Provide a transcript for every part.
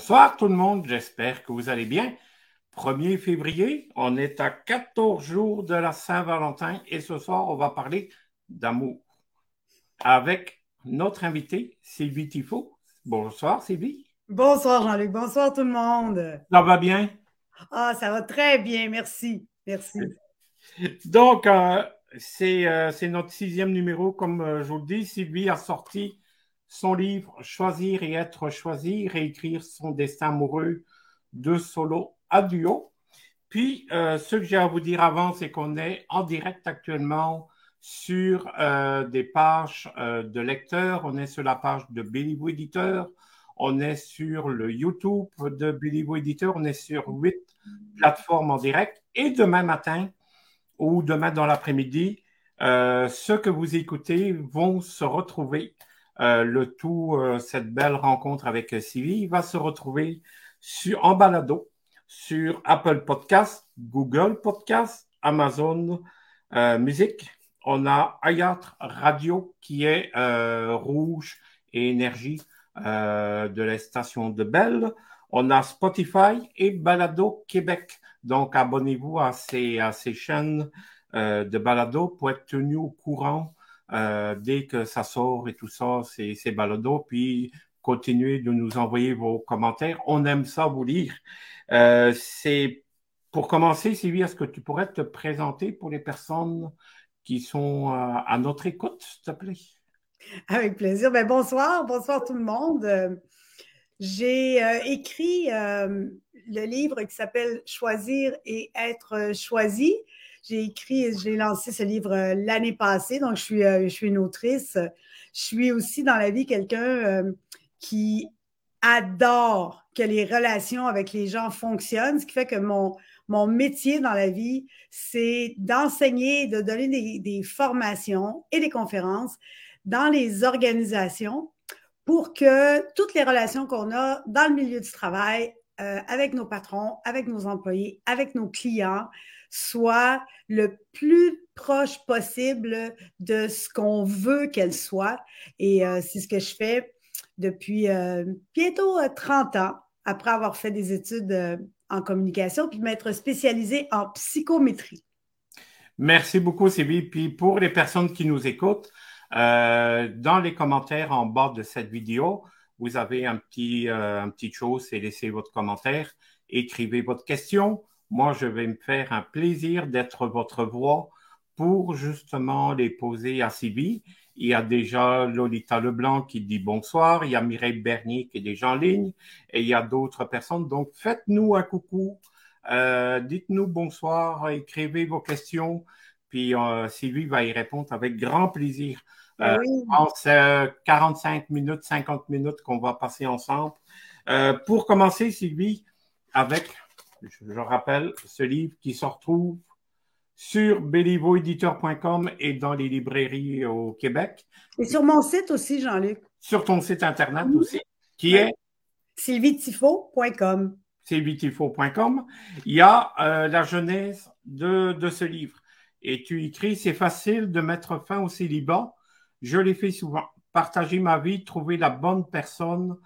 Bonsoir tout le monde, j'espère que vous allez bien. 1er février, on est à 14 jours de la Saint-Valentin et ce soir, on va parler d'amour avec notre invité, Sylvie Tifo. Bonsoir Sylvie. Bonsoir Jean-Luc, bonsoir tout le monde. Ça va bien? Ah, ça va très bien, merci. Merci. Donc, euh, euh, c'est notre sixième numéro, comme euh, je vous le dis. Sylvie a sorti son livre Choisir et être choisi, réécrire son destin amoureux de solo à duo. Puis, euh, ce que j'ai à vous dire avant, c'est qu'on est en direct actuellement sur euh, des pages euh, de lecteurs. On est sur la page de Billy Éditeur. On est sur le YouTube de Billy Éditeur. On est sur huit plateformes en direct. Et demain matin ou demain dans l'après-midi, ceux que vous écoutez vont se retrouver euh, le tout, euh, cette belle rencontre avec Sylvie, va se retrouver sur, en balado sur Apple Podcast, Google Podcast, Amazon euh, Music. On a Ayat Radio qui est rouge et énergie de la station de Belle. On a Spotify et Balado Québec. Donc, abonnez-vous à ces, à ces chaînes de Balado pour être tenu au courant euh, dès que ça sort et tout ça, c'est balado. Puis continuez de nous envoyer vos commentaires. On aime ça vous lire. Euh, pour commencer, Sylvie, est-ce que tu pourrais te présenter pour les personnes qui sont euh, à notre écoute, s'il te plaît? Avec plaisir. Ben, bonsoir, bonsoir tout le monde. J'ai écrit le livre qui s'appelle Choisir et être choisi. J'ai écrit, j'ai lancé ce livre euh, l'année passée, donc je suis, euh, je suis une autrice. Je suis aussi dans la vie quelqu'un euh, qui adore que les relations avec les gens fonctionnent, ce qui fait que mon, mon métier dans la vie, c'est d'enseigner, de donner des, des, formations et des conférences dans les organisations pour que toutes les relations qu'on a dans le milieu du travail, avec nos patrons, avec nos employés, avec nos clients, soit le plus proche possible de ce qu'on veut qu'elle soit. Et euh, c'est ce que je fais depuis euh, bientôt 30 euh, ans, après avoir fait des études en communication, puis m'être spécialisée en psychométrie. Merci beaucoup, Sylvie. Puis pour les personnes qui nous écoutent, dans les commentaires en bas de cette vidéo, vous avez un petit, chose, c'est laisser votre commentaire, écrivez votre question moi, je vais me faire un plaisir d'être votre voix pour justement les poser à Sylvie. Il y a déjà Lolita Leblanc qui dit bonsoir, il y a Mireille Bernier qui est déjà en ligne et il y a d'autres personnes. Donc, faites-nous un coucou, euh, dites-nous bonsoir, écrivez vos questions, puis euh, Sylvie va y répondre avec grand plaisir. Euh, C'est 45 minutes, 50 minutes qu'on va passer ensemble. Euh, pour commencer, Sylvie, avec je, rappelle ce livre qui se retrouve sur bellivoediteur.com et dans les librairies au Québec. Et sur mon site aussi, Jean-Luc. Sur ton site Internet aussi, qui est sylvietifo.com. sylvietifo.com. Il y a euh, la genèse de, de ce livre. Et tu écris, c'est facile de mettre fin au célibat. Je l'ai fait souvent. Partager ma vie, trouver la bonne personne,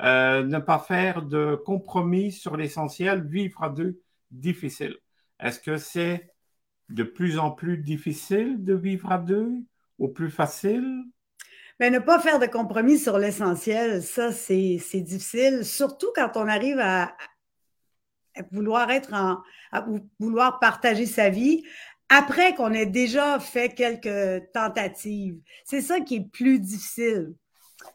euh, ne pas faire de compromis sur l'essentiel, vivre à deux, difficile. Est-ce que c'est de plus en plus difficile de vivre à deux ou plus facile? Mais ne pas faire de compromis sur l'essentiel, ça, c'est difficile, surtout quand on arrive à, vouloir être en, à vouloir partager sa vie après qu'on ait déjà fait quelques tentatives. C'est ça qui est plus difficile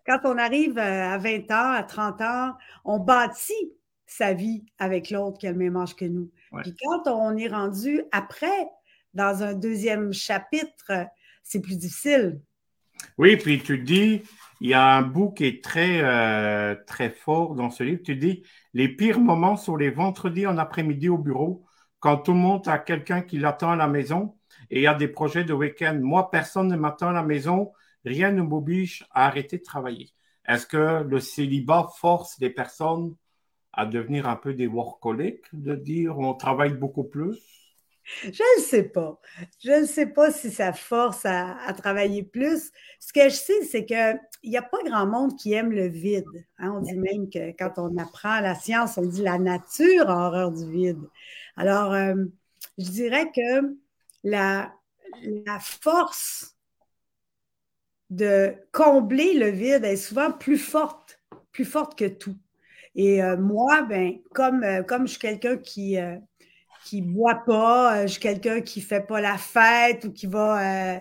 quand on arrive euh, à 20 ans, à 30 ans, on bâtit sa vie avec l'autre qui a le même âge que nous. Puis quand on est rendu après, dans un deuxième chapitre, c'est plus difficile. Oui, puis tu dis, il y a un bout qui est très, euh, très fort dans ce livre. Tu dis, les pires moments sont les vendredis en après-midi au bureau, quand tout le monde a quelqu'un qui l'attend à la maison et il y a des projets de week-end. Moi, personne ne m'attend à la maison rien ne m'oblige à arrêter de travailler. Est-ce que le célibat force les personnes à devenir un peu des workaholics, de dire on travaille beaucoup plus? Je ne sais pas. Je ne sais pas si ça force à, travailler plus. Ce que je sais, c'est qu'il n'y a pas grand monde qui aime le vide. Hein. On dit même que quand on apprend la science, on dit la nature a horreur du vide. Alors, euh, je dirais que la, la force de combler le vide est souvent plus forte, plus forte que tout. Et euh, moi, ben, comme, euh, comme je suis quelqu'un qui qui boit pas, euh, je suis quelqu'un qui fait pas la fête ou qui va euh,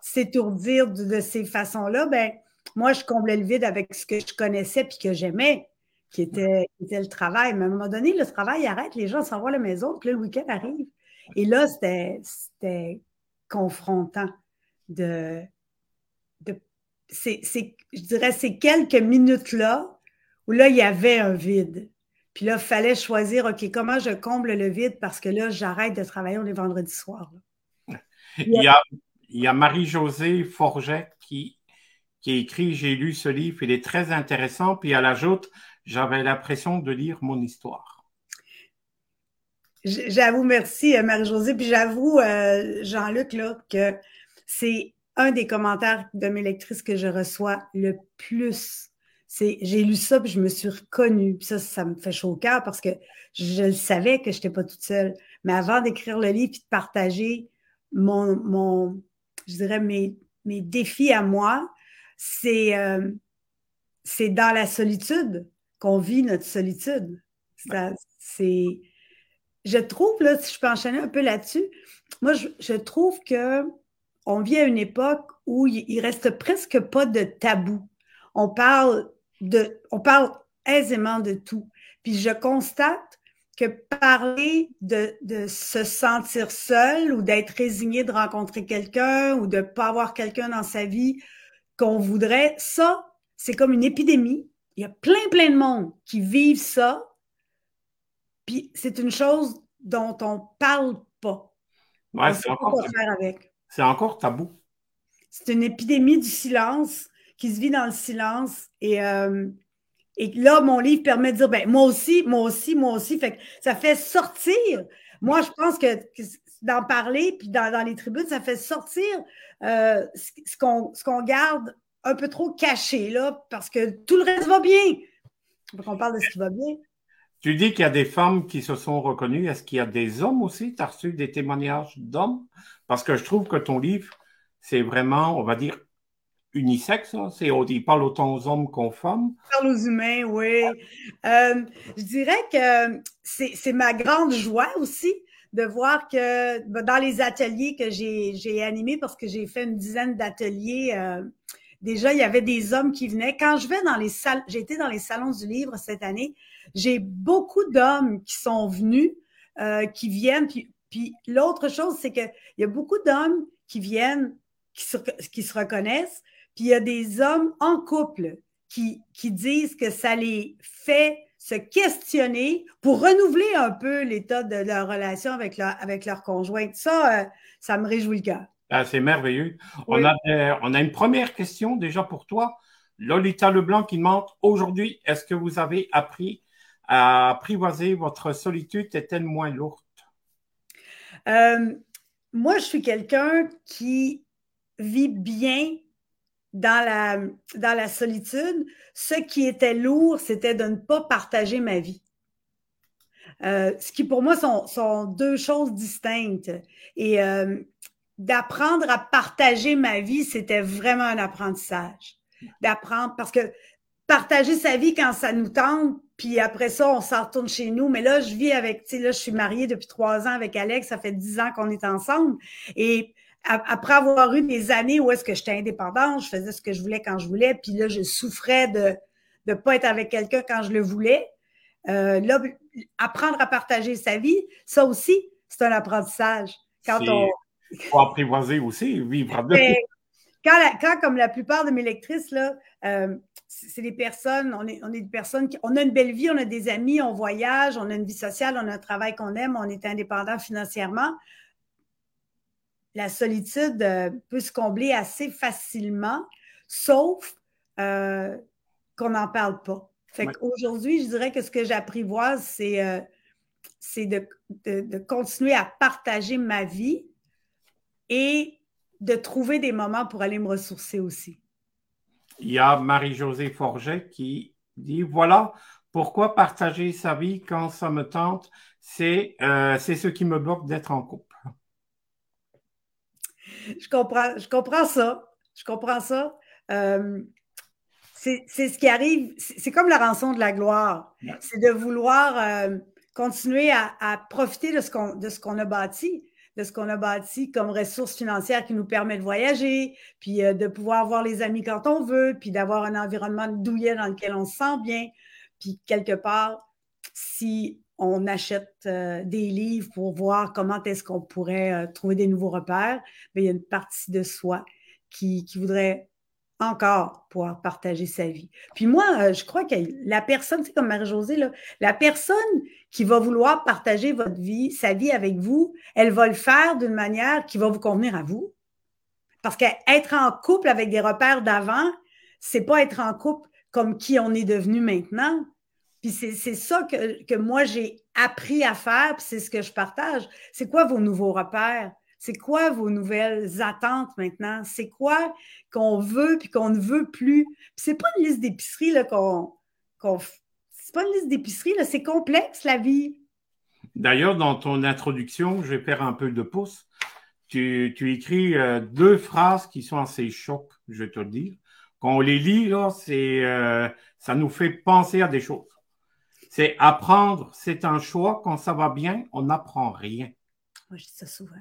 s'étourdir de, ces façons-là, ben moi, je comblais le vide avec ce que je connaissais puis que j'aimais, qui était, le travail. Mais à un moment donné, le travail arrête, les gens s'en vont à la maison, puis le week-end arrive. Et là, c'était confrontant de, de je dirais, ces quelques minutes-là où là, il y avait un vide. Puis là, il fallait choisir, OK, comment je comble le vide parce que là, j'arrête de travailler les vendredis soirs. Il y a, il y a Marie-Josée Forget qui, qui écrit J'ai lu ce livre, il est très intéressant. Puis elle ajoute J'avais l'impression de lire mon histoire. J'avoue, merci euh, Marie-Josée. Puis j'avoue, euh, Jean-Luc, là, que c'est un des commentaires de mes lectrices que je reçois le plus j'ai lu ça, puis je me suis reconnue. Puis ça, ça me fait chaud au cœur parce que je, savais que je n'étais pas toute seule. Mais avant d'écrire le livre et de partager mon, mon je dirais, mes, mes défis à moi, c'est euh, c'est dans la solitude qu'on vit notre solitude. C'est, je trouve, là, si je peux enchaîner un peu là-dessus, moi, je, je, trouve que on vit à une époque où il, reste presque pas de tabou. On parle on parle aisément de tout. Puis je constate que parler de, se sentir seul ou d'être résigné de rencontrer quelqu'un ou de ne pas avoir quelqu'un dans sa vie qu'on voudrait, ça, c'est comme une épidémie. Il y a plein, plein de monde qui vivent ça. Puis c'est une chose dont on ne parle pas. C'est encore, tabou. C'est une épidémie du silence qui se vit dans le silence. Et, euh, et là, mon livre permet de dire, ben, moi aussi, moi aussi, moi aussi. Fait que ça fait sortir. Moi, je pense que, d'en parler, puis dans, les tribunes, ça fait sortir euh, ce qu'on garde un peu trop caché, là, parce que tout le reste va bien. On parle de ce qui va bien. Tu dis qu'il y a des femmes qui se sont reconnues. Est-ce qu'il y a des hommes aussi? Tu as reçu des témoignages d'hommes? Parce que je trouve que ton livre, c'est vraiment, on va dire, unisexe. Hein? C'est, il parle autant aux hommes qu'aux femmes. Il parle aux humains, oui. Euh, je dirais que c'est ma grande joie aussi de voir que ben, dans les ateliers que j'ai animés, parce que j'ai fait une dizaine d'ateliers, euh, déjà, il y avait des hommes qui venaient. Quand je vais dans les salles, j'ai été dans les salons du livre cette année, j'ai beaucoup d'hommes qui sont venus, euh, qui viennent. Puis, puis l'autre chose, c'est qu'il y a beaucoup d'hommes qui viennent, qui qui se reconnaissent, puis il y a des hommes en couple qui, qui disent que ça les fait se questionner pour renouveler un peu l'état de leur relation avec leur, avec leur conjointe. Ça, euh, ça me réjouit le cœur. Ah, c'est merveilleux. On, a, on a une première question déjà pour toi. Lolita Leblanc qui demande aujourd'hui, est-ce que vous avez appris à apprivoiser votre solitude est-elle moins lourde? Euh, moi, je suis quelqu'un qui vit bien dans la, solitude, ce qui était lourd, c'était de ne pas partager ma vie. Euh, ce qui pour moi sont, sont deux choses distinctes. Et euh, d'apprendre à partager ma vie, c'était vraiment un apprentissage. D'apprendre, parce que partager sa vie quand ça nous tente, puis après ça, on s'en retourne chez nous. Mais là, je vis avec, tu sais, là, je suis mariée depuis trois ans avec Alex, ça fait dix ans qu'on est ensemble. Et après avoir eu des années où est-ce que j'étais indépendante, je faisais ce que je voulais quand je voulais, puis là, je souffrais de ne pas être avec quelqu'un quand je le voulais. Euh, là, apprendre à partager sa vie, ça aussi, c'est un apprentissage. Quand on. faut apprivoiser aussi, vivre ben, quand, quand, comme la plupart de mes lectrices, là, euh, c'est des personnes, on est, on est des personnes qui, on a une belle vie, on a des amis, on voyage, on a une vie sociale, on a un travail qu'on aime, on est indépendant financièrement la solitude euh, peut se combler assez facilement, sauf euh, qu'on n'en parle pas. Fait qu'aujourd'hui, je dirais que ce que j'apprivoise, c'est c'est de, de, continuer à partager ma vie et de trouver des moments pour aller me ressourcer aussi. Il y a Marie-Josée Forget qui dit, voilà, pourquoi partager sa vie quand ça me tente, c'est euh, ce qui me bloque d'être en couple. Je comprends, je comprends ça. Je comprends ça. Euh, c'est ce qui arrive, c'est comme la rançon de la gloire. C'est de vouloir euh, continuer à, profiter de ce qu'on a bâti, de ce qu'on a bâti comme ressources financières qui nous permet de voyager, puis euh, de pouvoir voir les amis quand on veut, puis d'avoir un environnement douillet dans lequel on se sent bien. Puis quelque part, si on achète des livres pour voir comment est-ce qu'on pourrait trouver des nouveaux repères, mais ben, il y a une partie de soi qui, voudrait encore pouvoir partager sa vie. Puis moi, euh, je crois que la personne, c'est comme Marie-Josée, la personne qui va vouloir partager votre vie, sa vie avec vous, elle va le faire d'une manière qui va vous convenir à vous. Parce qu'être en couple avec des repères d'avant, c'est pas être en couple comme qui on est devenu maintenant. Puis c'est ça que, que moi j'ai appris à faire, puis c'est ce que je partage. C'est quoi vos nouveaux repères? C'est quoi vos nouvelles attentes maintenant? C'est quoi qu'on veut puis qu'on ne veut plus? c'est pas une liste d'épicerie qu'on. c'est pas une liste d'épicerie, c'est complexe la vie. D'ailleurs, dans ton introduction, je vais faire un peu de pouce. Tu, écris euh, deux phrases qui sont assez chocs, je vais te le dire. Quand on les lit, là, c'est, euh, ça nous fait penser à des choses. C'est apprendre, c'est un choix. Quand ça va bien, on n'apprend rien. Moi, je dis ça souvent.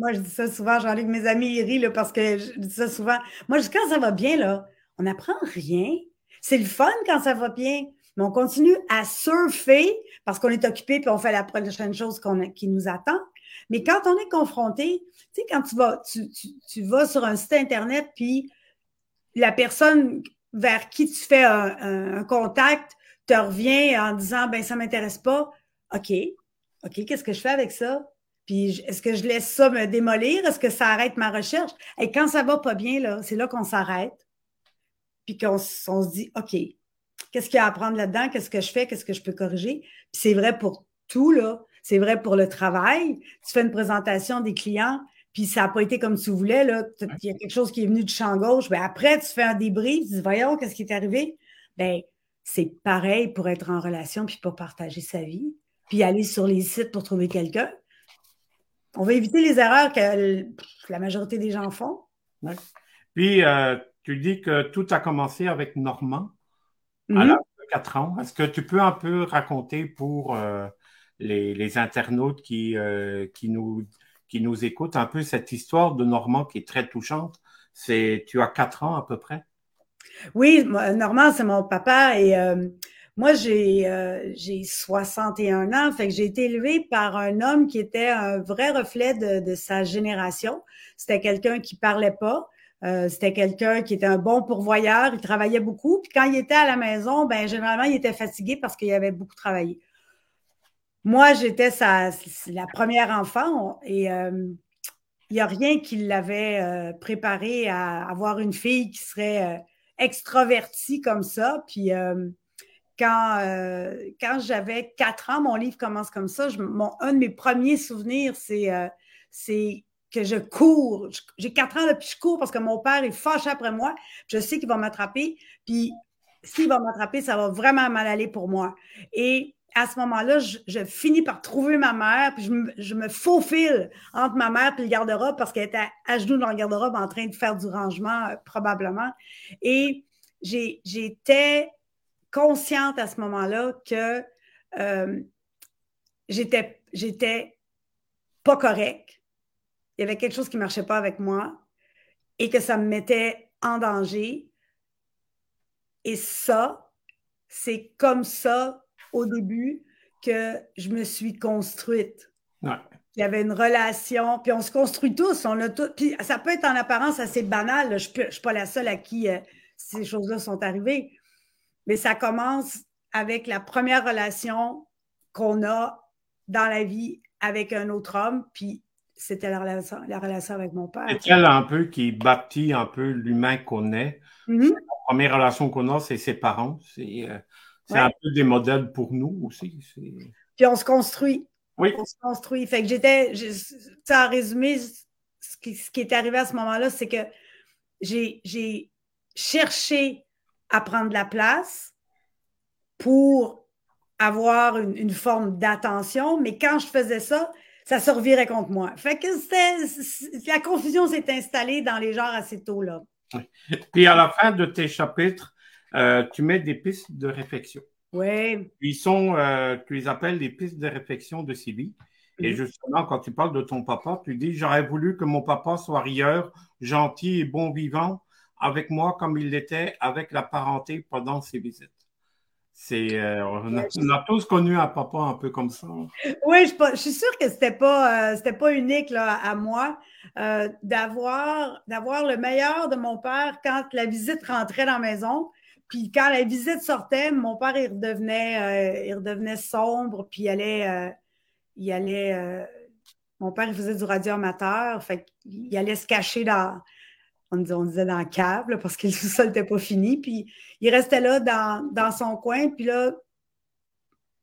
Moi, je dis ça souvent, que mes amis ils rient parce que je dis ça souvent. Moi, je dis quand ça va bien, là, on n'apprend rien. C'est le fun quand ça va bien, mais on continue à surfer parce qu'on est occupé puis on fait la prochaine chose qui nous attend. Mais quand on est confronté, tu sais, quand tu vas, tu, vas sur un site Internet puis la personne vers qui tu fais un, contact te revient en disant ben ça m'intéresse pas. OK. OK, qu'est-ce que je fais avec ça? Puis est-ce que je laisse ça me démolir? Est-ce que ça arrête ma recherche? Et quand ça va pas bien, là, c'est là qu'on s'arrête. Puis qu'on se dit, OK, qu'est-ce qu'il y a à apprendre là-dedans? Qu'est-ce que je fais? Qu'est-ce que je peux corriger? Puis c'est vrai pour tout, là. C'est vrai pour le travail. Tu fais une présentation des clients, puis ça n'a pas été comme tu voulais, là. Il y a quelque chose qui est venu du champ gauche. Bien, après, tu fais un débrief, tu dis, voyons, qu'est-ce qui est arrivé? Bien, c'est pareil pour être en relation puis pour partager sa vie, puis aller sur les sites pour trouver quelqu'un on va éviter les erreurs que la majorité des gens font. Puis, euh, tu dis que tout a commencé avec Normand à mhm. l'âge de 4 ans. Est-ce que tu peux un peu raconter pour euh, les, internautes qui, euh, qui, nous, qui nous écoutent un peu cette histoire de Normand qui est très touchante? C'est, tu as 4 ans à peu près? Oui, Normand, c'est mon papa et moi, j'ai euh, j'ai 61 ans, fait que j'ai été élevée par un homme qui était un vrai reflet de, sa génération. C'était quelqu'un qui parlait pas. Euh, c'était quelqu'un qui était un bon pourvoyeur, il travaillait beaucoup. Puis quand il était à la maison, ben généralement, il était fatigué parce qu'il avait beaucoup travaillé. Moi, j'étais sa, la première enfant et euh, il n'y a rien qui l'avait euh, préparé à avoir une fille qui serait extravertie comme ça. Puis quand, euh, quand j'avais quatre ans, mon livre commence comme ça. un de mes premiers souvenirs, c'est euh, que je cours. J'ai quatre ans, puis je cours parce que mon père est fâché après moi. Je sais qu'il va m'attraper. Puis s'il va m'attraper, ça va vraiment mal aller pour moi. Et à ce moment-là, je, finis par trouver ma mère, puis je me, faufile entre ma mère et le garde-robe parce qu'elle était à, genoux dans le garde-robe en train de faire du rangement, euh, probablement. Et j'étais consciente à ce moment-là que euh, j'étais, j'étais pas correct. Il y avait quelque chose qui ne marchait pas avec moi et que ça me mettait en danger. Et ça, c'est comme ça au début que je me suis construite. Il y avait une relation, puis on se construit tous, on a tout. Puis ça peut être en apparence assez banal, je ne suis pas la seule à qui euh, ces choses-là sont arrivées. Mais ça commence avec la première relation qu'on a dans la vie avec un autre homme, puis c'était la relation, la relation avec mon père. C'est elle un peu qui bâtit un peu l'humain qu'on est. Mm-hmm. La première relation qu'on a, c'est ses parents. C'est euh, un peu des modèles pour nous aussi. Puis on se construit. Oui. On se construit. Fait que j'étais, en résumé, ce qui, ce qui est arrivé à ce moment-là, c'est que j'ai cherché à prendre la place pour avoir une, une forme d'attention, mais quand je faisais ça, ça se revirait contre moi. Fait que c'était, la confusion s'est installée dans les genres assez tôt, là. Puis à la fin de tes chapitres, euh, tu mets des pistes de réflexion. Oui. Ils sont, euh, tu les appelles les pistes de réflexion de Sylvie. Et mhm. justement, quand tu parles de ton papa, tu dis J'aurais voulu que mon papa soit rieur, gentil et bon vivant avec moi comme il l'était avec la parenté pendant ses visites. C'est, euh, on, a, tous connu un papa un peu comme ça. Oui, je, suis sûre que c'était pas, euh, pas unique là, à moi euh, d'avoir, d'avoir le meilleur de mon père quand la visite rentrait dans la maison. Puis quand la visite sortait, mon père il redevenait, il redevenait sombre, puis il allait, il allait. mon père il faisait du radioamateur, fait il allait se cacher dans, on, disait dans le câble parce que le sous-sol n'était pas fini. Puis il restait là dans, son coin. Puis là,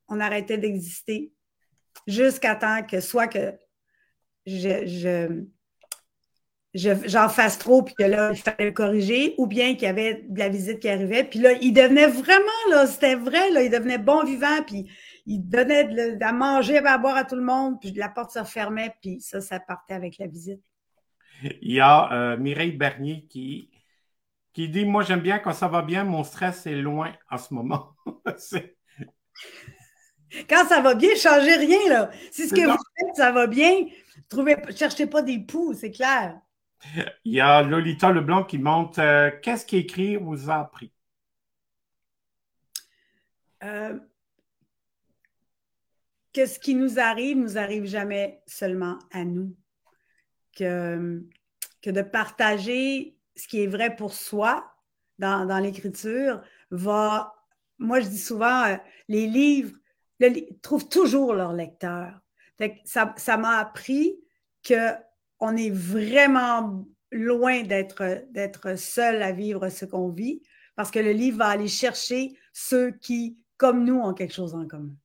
on arrêtait d'exister jusqu'à temps que soit que je, j'en fasse trop, puis que là, il fallait le corriger, ou bien qu'il y avait de la visite qui arrivait. Puis là, il devenait vraiment, là, c'était vrai, là, il devenait bon vivant, puis il donnait de, à manger, à boire à tout le monde, puis la porte se refermait, puis ça, ça partait avec la visite. Il y a euh, Mireille Bernier qui, qui dit Moi, j'aime bien quand ça va bien, mon stress est loin en ce moment. quand ça va bien, changez rien, là. Si ce que vous faites, ça va bien, trouvez, cherchez pas des poux, c'est clair. Il y a Lolita Leblanc qui monte euh, Qu'est-ce qu'écrire vous a appris? Euh, Que ce qui nous arrive, nous arrive jamais seulement à nous que, de partager ce qui est vrai pour soi dans, l'écriture va. Moi, je dis souvent, euh, les livres trouvent toujours leur lecteur. ça m'a appris qu'on est vraiment loin d'être seul à vivre ce qu'on vit, parce que le livre va aller chercher ceux qui, comme nous, ont quelque chose en commun.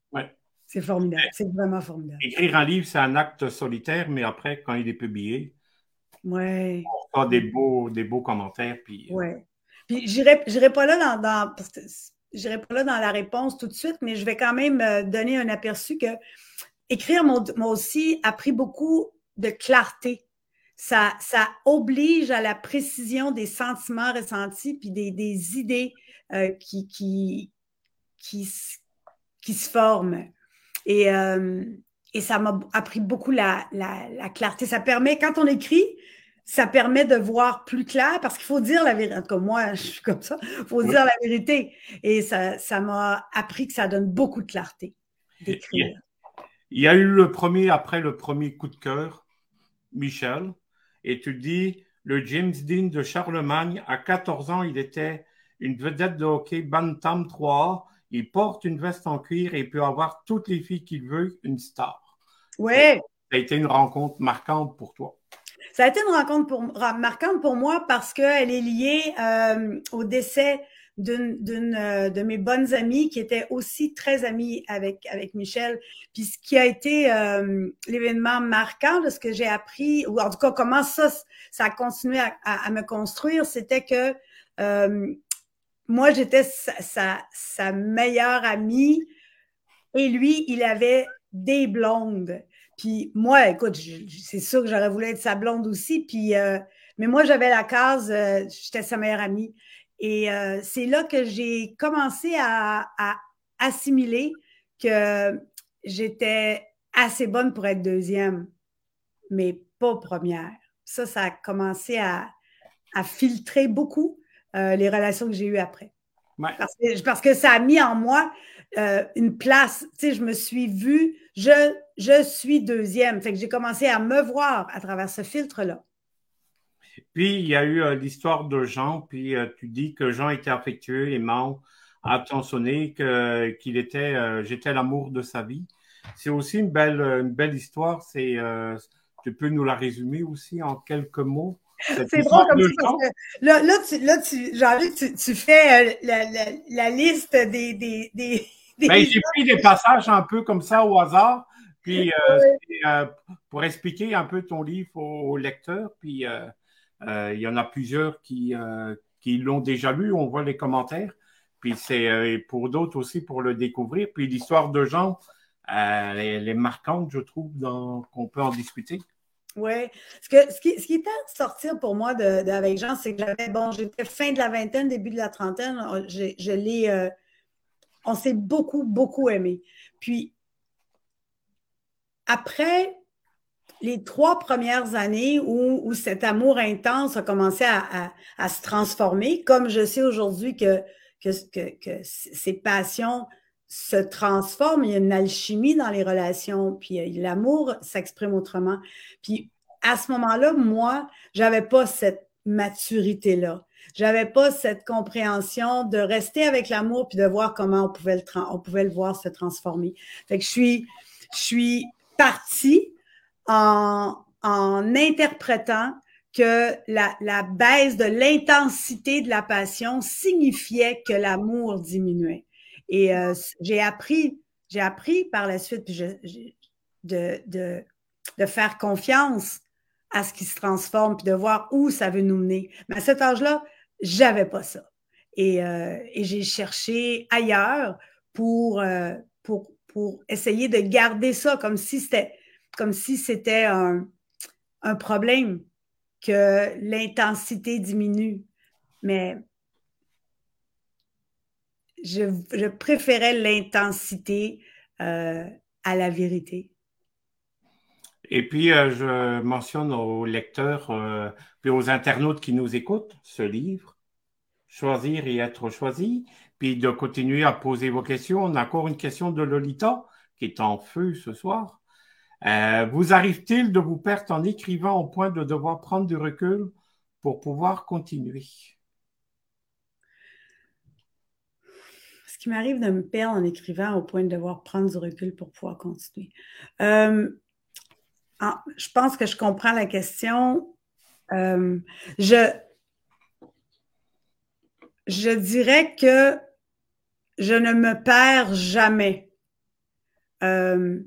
C'est formidable. C'est vraiment formidable. Écrire un livre, c'est un acte solitaire, mais après, quand il est publié, ouais. on a des beaux, des beaux commentaires. Puis, euh, ouais. Puis j'irai pas là dans, dans pas là dans la réponse tout de suite, mais je vais quand même euh, donner un aperçu que écrire moi aussi a pris beaucoup de clarté. Ça, ça oblige à la précision des sentiments ressentis puis des, des idées euh, qui, qui, qui, qui se forment. Et, euh, et ça m'a appris beaucoup la, la, clarté. Ça permet, quand on écrit, ça permet de voir plus clair parce qu'il faut dire la vérité. Comme moi, je suis comme ça. Il faut dire la vérité. Et ça, ça m'a appris que ça donne beaucoup de clarté d'écrire. Il y a eu le premier, après le premier coup de cœur, Michel, et tu dis le James Dean de Charlemagne, à 14 ans, il était une vedette de hockey Bantam 3A il porte une veste en cuir et peut avoir toutes les filles qu'il veut, une star. Oui. Ça a été une rencontre marquante pour toi. Ça a été une rencontre pour, marquante pour moi parce qu'elle est liée euh, au décès d'une euh, de mes bonnes amies qui était aussi très amie avec, avec Michel. Puis ce qui a été euh, l'événement marquant de ce que j'ai appris, ou en tout cas comment ça, ça a continué à, à me construire, c'était que moi, j'étais sa, meilleure amie et lui, il avait des blondes. Puis moi, écoute, c'est sûr que j'aurais voulu être sa blonde aussi. Puis, euh, mais moi, j'avais la case, euh, j'étais sa meilleure amie. Et euh, c'est là que j'ai commencé à, assimiler que j'étais assez bonne pour être deuxième, mais pas première. Ça, ça a commencé à filtrer beaucoup. Euh, les relations que j'ai eues après. Parce, que, ça a mis en moi euh, une place. Tu sais, je me suis vue, je, je suis deuxième. Fait que j'ai commencé à me voir à travers ce filtre-là. Puis, il y a eu euh, l'histoire de Jean, puis tu dis que Jean était affectueux, aimant, attentionné, qu'il était, j'étais l'amour de sa vie. C'est aussi une belle, une belle histoire. C'est, tu peux nous la résumer aussi en quelques mots? C'est drôle comme ça parce que là, là, tu, là tu, genre, tu, tu fais euh, la, la, la, liste des, des, des, Ben, j'ai pris des passages un peu comme ça au hasard, puis euh, pour expliquer un peu ton livre aux, lecteurs, puis il y en a plusieurs qui, qui l'ont déjà lu, on voit les commentaires, puis c'est pour d'autres aussi pour le découvrir, puis l'histoire de Jean, elle est marquante, je trouve, qu'on peut en discuter. Oui. Ce, que, ce, qui, ce qui était à sortir pour moi de, avec Jean, c'est que j'avais, bon, j'étais fin de la vingtaine, début de la trentaine. Je, je l'ai, euh, on s'est beaucoup, beaucoup aimé. Puis, après les trois premières années où, où cet amour intense a commencé à, à, se transformer, comme je sais aujourd'hui que, que, que, que ces passions se transforme, il y a une alchimie dans les relations, puis euh, l'amour s'exprime autrement. Puis à ce moment-là, moi, j'avais pas cette maturité-là. J'avais pas cette compréhension de rester avec l'amour puis de voir comment on pouvait le, voir se transformer. Fait que je suis, partie en, interprétant que la baisse de l'intensité de la passion signifiait que l'amour diminuait. Et euh, j'ai appris, j'ai appris par la suite de, de, de, faire confiance à ce qui se transforme, puis de voir où ça veut nous mener. Mais à cet âge-là, j'avais pas ça. Et, euh, et j'ai cherché ailleurs pour, euh, pour, pour essayer de garder ça comme si c'était comme si c'était un, un problème que l'intensité diminue. Mais je, préférais l'intensité euh, à la vérité. Et puis, euh, je mentionne aux lecteurs, euh, puis aux internautes qui nous écoutent, ce livre, Choisir et être choisi, puis de continuer à poser vos questions. On a encore une question de Lolita qui est en feu ce soir. vous arrive-t-il de vous perdre en écrivant au point de devoir prendre du recul pour pouvoir continuer? Qui m'arrive de me perdre en écrivant au point de devoir prendre du recul pour pouvoir continuer. Euh, je pense que je comprends la question. Euh, je, je dirais que je ne me perds jamais. Euh,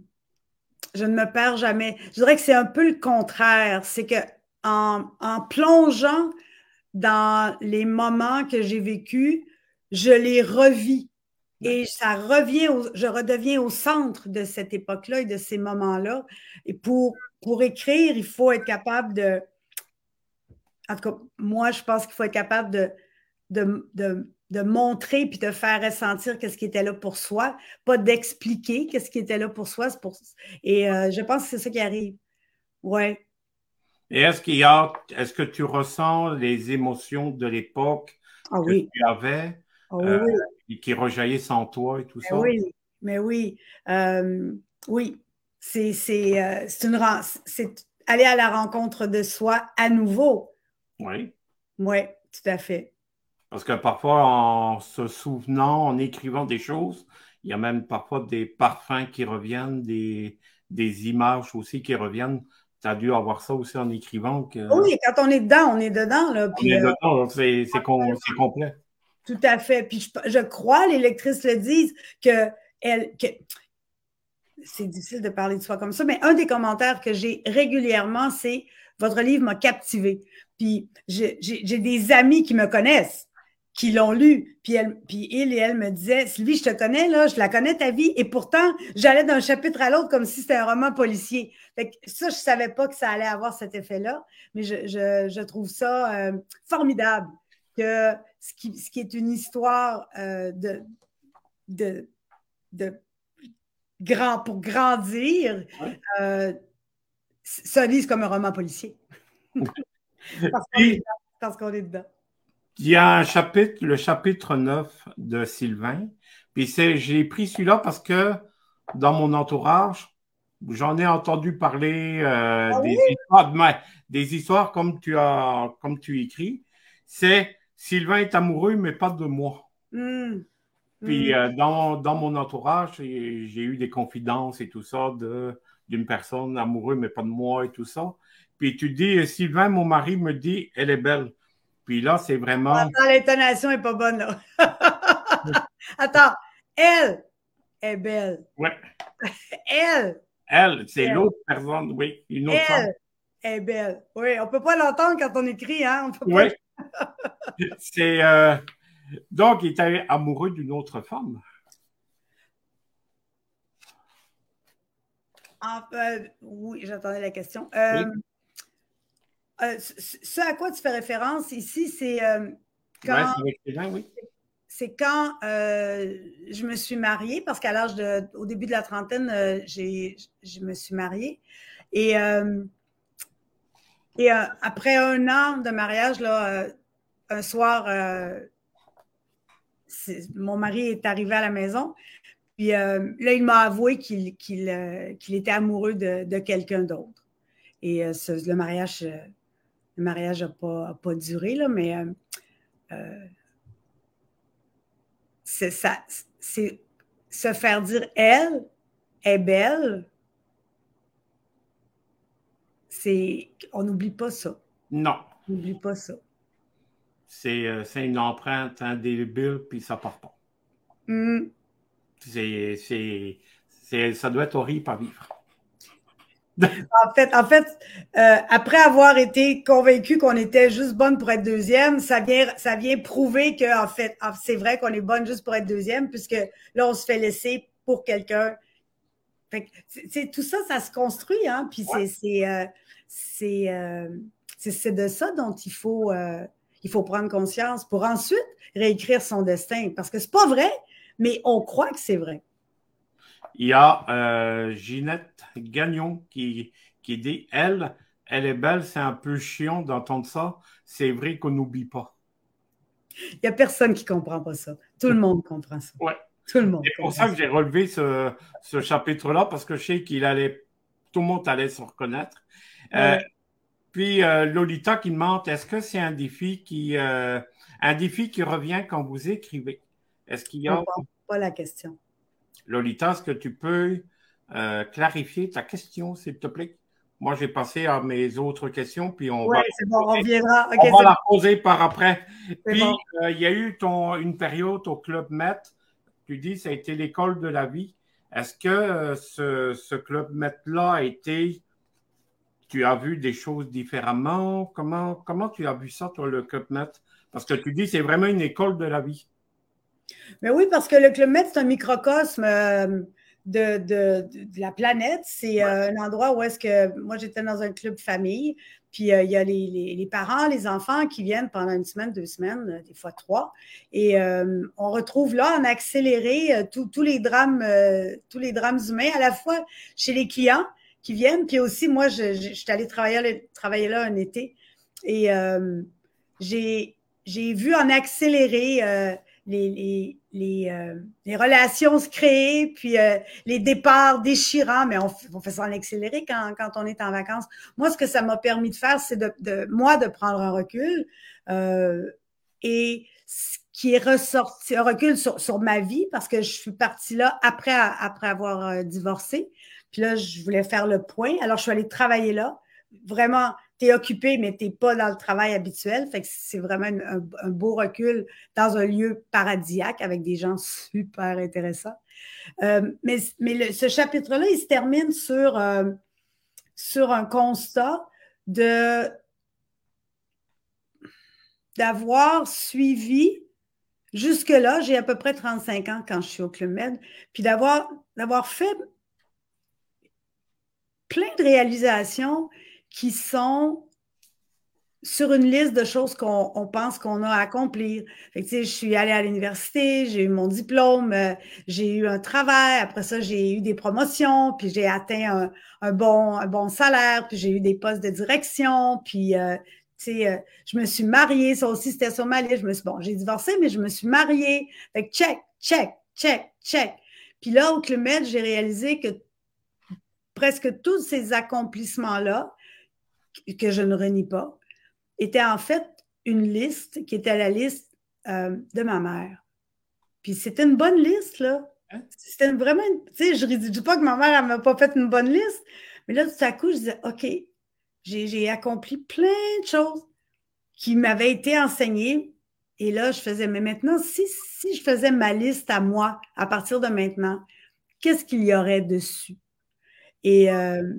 je ne me perds jamais. Je dirais que c'est un peu le contraire. C'est que en, en, plongeant dans les moments que j'ai vécus, je les revis. Et ça revient, je redeviens au centre de cette époque-là et de ces moments-là. Et pour, pour écrire, il faut être capable de. En tout cas, moi, je pense qu'il faut être capable de, de, de, de montrer puis de faire ressentir qu'est-ce qui était là pour soi, pas d'expliquer qu'est-ce qui était là pour soi. Pour... Et euh, je pense que c'est ça qui arrive. Ouais. Et est-ce qu'il y a, est-ce que tu ressens les émotions de l'époque ah que tu avais? Ah oui. Euh, qui rejaillissent en toi et tout mais ça? Oui, mais oui. Euh, oui, c'est euh, une c'est aller à la rencontre de soi à nouveau. Oui. Oui, tout à fait. Parce que parfois, en se souvenant, en écrivant des choses, il y a même parfois des parfums qui reviennent, des, des images aussi qui reviennent. Tu as dû avoir ça aussi en écrivant. Que... Oui, quand on est dedans, on est dedans. Là, on est euh, dedans, c'est complet. Tout à fait. Puis je, crois, les lectrices le disent, que, elle, que c'est difficile de parler de soi comme ça, mais un des commentaires que j'ai régulièrement, c'est votre livre m'a captivé. Puis j'ai des amis qui me connaissent, qui l'ont lu, puis, elle, puis il et elle me disaient Sylvie, je te connais, là, je la connais ta vie, et pourtant, j'allais d'un chapitre à l'autre comme si c'était un roman policier. Fait que ça, je savais pas que ça allait avoir cet effet-là, mais je, je, je trouve ça euh, formidable que ce qui, est une histoire euh, de, de, de, grand, pour grandir, euh, ça lise comme un roman policier. parce qu'on est, dedans. Il y a un chapitre, le chapitre 9 de Sylvain. Puis j'ai pris celui-là parce que dans mon entourage, j'en ai entendu parler euh, ah des, histoires, des histoires comme tu as comme tu écris. C'est Sylvain est amoureux, mais pas de moi. Hmm. Puis hmm. Euh, dans, dans, mon entourage, j'ai eu des confidences et tout ça d'une personne amoureuse, mais pas de moi et tout ça. Puis tu dis, Sylvain, mon mari me dit, elle est belle. Puis là, c'est vraiment. Attends, l'intonation n'est pas bonne, là. Attends, elle. est belle. Oui. Elle. Elle, c'est l'autre personne, oui. Une autre Elle est belle. Oui, on ne peut pas l'entendre quand on écrit, hein? oui. C'est. Euh, donc, il était amoureux d'une autre femme. oui, j'entendais la question. Euh, euh, ce à quoi tu fais référence ici, c'est quand. oui c'est quand je me suis mariée, parce qu'à l'âge de, au début de la trentaine, je me suis mariée. Et, et après un an de mariage, là, un soir, mon mari est arrivé à la maison. Puis là, il m'a avoué qu'il était amoureux de, quelqu'un d'autre. Et le mariage le mariage n'a pas, pas, duré, là, mais c'est ça, c'est se faire dire elle est belle. C'est, on n'oublie pas ça. Non. On n'oublie pas ça. C'est, euh, une empreinte indélébile, puis ça part pas. Mm. C'est, c'est, ça doit être horrible à vivre en fait, en fait euh, après avoir été convaincu qu'on était juste bonne pour être deuxième, ça vient, ça vient prouver que en fait, c'est vrai qu'on est bonne juste pour être deuxième, puisque là, on se fait laisser pour quelqu'un. C'est tout ça, ça se construit, hein. Puis c'est euh, euh, c'est de ça dont il faut il faut prendre conscience pour ensuite réécrire son destin, parce que c'est pas vrai, mais on croit que c'est vrai. Il y a euh, Ginette Gagnon qui, qui dit Elle, elle est belle, c'est un peu chiant d'entendre ça. C'est vrai qu'on n'oublie pas. Il n'y a personne qui ne comprend pas ça. Tout le monde comprend ça. Ouais. Tout le monde. C'est pour ça que j'ai relevé ce, chapitre-là, parce que je sais qu'il allait, tout le monde allait se reconnaître. Euh, puis euh, Lolita qui demande est-ce que c'est un défi qui un défi qui revient quand vous écrivez? Est-ce qu'il y a pas la question. Lolita, est-ce que tu peux euh, clarifier ta question, s'il te plaît? Moi, j'ai passé à mes autres questions, puis on va. c'est bon, on reviendra. on va la poser par après. Puis, euh, il y a eu ton, une période au Club Met. Tu dis ça a été l'école de la vie. Est-ce que euh, ce, ce, Club Met-là a été. Tu as vu des choses différemment? Comment, comment tu as vu ça, toi, le Club Met? Parce que tu dis c'est vraiment une école de la vie. Mais oui, parce que le Club Med, c'est un microcosme euh, de, la planète. C'est euh, un endroit où est-ce que moi, j'étais dans un club famille, puis euh, il y a les, parents, les enfants qui viennent pendant une semaine, deux semaines, des fois trois. Et on retrouve là en accéléré tous les drames, tous les drames humains, à la fois chez les clients qui viennent, puis aussi, moi, je, suis allée travailler, travailler là un été. Et j'ai vu en accéléré les, les, euh, les, relations se créent, puis euh, les départs déchirants, mais on, on fait ça en accéléré quand, quand, on est en vacances. Moi, ce que ça m'a permis de faire, c'est de, de, moi de prendre un recul euh, et ce qui est ressorti, un recul sur, sur, ma vie, parce que je suis partie là après, après avoir euh, divorcé. Puis là, je voulais faire le point. Alors, je suis allée travailler là, vraiment tu es occupé, mais tu n'es pas dans le travail habituel. Fait que c'est vraiment un, beau recul dans un lieu paradisiaque avec des gens super intéressants. Euh, mais mais ce chapitre-là, il se termine sur, euh, sur un constat de d'avoir suivi jusque-là, j'ai à peu près 35 ans quand je suis au Club Med, puis d'avoir, d'avoir fait plein de réalisations qui sont sur une liste de choses qu'on pense qu'on a à accomplir. je suis allée à l'université, j'ai eu mon diplôme, euh, j'ai eu un travail, après ça, j'ai eu des promotions, puis j'ai atteint un, bon, un bon salaire, puis j'ai eu des postes de direction, puis euh, euh, je me suis mariée, ça aussi c'était sur ma liste. Je me suis, bon, j'ai divorcé, mais je me suis mariée. Fait que check, check, check, check. Puis là, au Clumet, j'ai réalisé que presque tous ces accomplissements-là, que je ne renie pas, était en fait une liste qui était la liste euh, de ma mère. Puis c'était une bonne liste, là. Hein? C'était vraiment, tu sais, je ne dis pas que ma mère, elle m'a pas fait une bonne liste, mais là, tout à coup, je disais, OK, j'ai accompli plein de choses qui m'avaient été enseignées. Et là, je faisais, mais maintenant, si, si je faisais ma liste à moi, à partir de maintenant, qu'est-ce qu'il y aurait dessus? Et, euh,